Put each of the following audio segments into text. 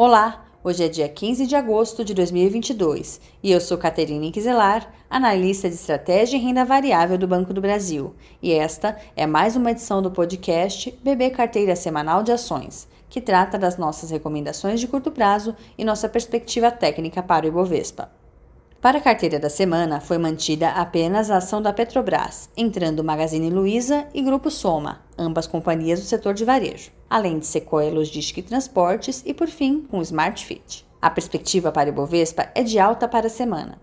Olá, hoje é dia 15 de agosto de 2022 e eu sou Caterine Quiselar, analista de estratégia e renda variável do Banco do Brasil. E esta é mais uma edição do podcast BB Carteira Semanal de Ações, que trata das nossas recomendações de curto prazo e nossa perspectiva técnica para o Ibovespa. Para a carteira da semana, foi mantida apenas a ação da Petrobras, entrando Magazine Luiza e Grupo Soma, ambas companhias do setor de varejo, além de Sequoia Logística e Transportes e, por fim, com Smart Fit. A perspectiva para o Ibovespa é de alta para a semana.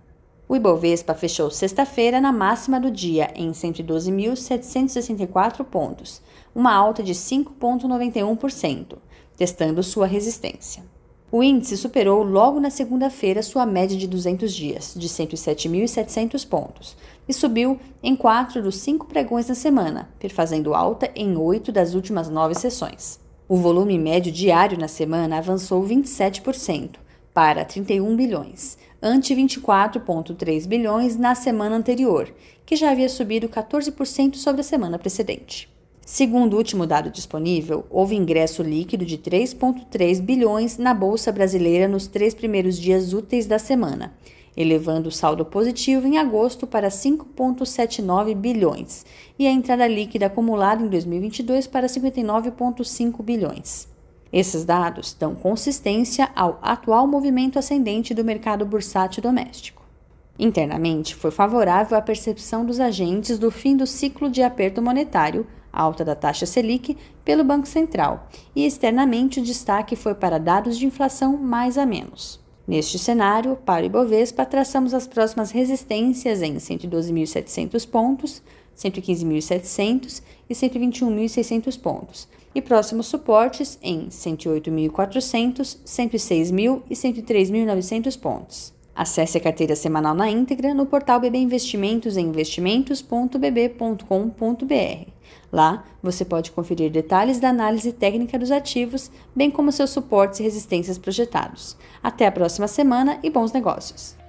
O Ibovespa fechou sexta-feira na máxima do dia em 112.764 pontos, uma alta de 5,91%, testando sua resistência. O índice superou logo na segunda-feira sua média de 200 dias, de 107.700 pontos, e subiu em quatro dos cinco pregões da semana, perfazendo alta em oito das últimas nove sessões. O volume médio diário na semana avançou 27%, para 31 bilhões, ante 24,3 bilhões na semana anterior, que já havia subido 14% sobre a semana precedente. Segundo o último dado disponível, houve ingresso líquido de 3,3 bilhões na Bolsa Brasileira nos três primeiros dias úteis da semana, elevando o saldo positivo em agosto para 5,79 bilhões e a entrada líquida acumulada em 2022 para 59,5 bilhões. Esses dados dão consistência ao atual movimento ascendente do mercado bursátil doméstico. Internamente, foi favorável a percepção dos agentes do fim do ciclo de aperto monetário alta da taxa Selic pelo Banco Central, e externamente o destaque foi para dados de inflação mais a menos. Neste cenário, para o Ibovespa, traçamos as próximas resistências em 112.700 pontos, 115.700 e 121.600 pontos, e próximos suportes em 108.400, 106.000 e 103.900 pontos. Acesse a carteira semanal na íntegra no portal BB Investimentos em investimentos.bb.com.br. Lá você pode conferir detalhes da análise técnica dos ativos, bem como seus suportes e resistências projetados. Até a próxima semana e bons negócios!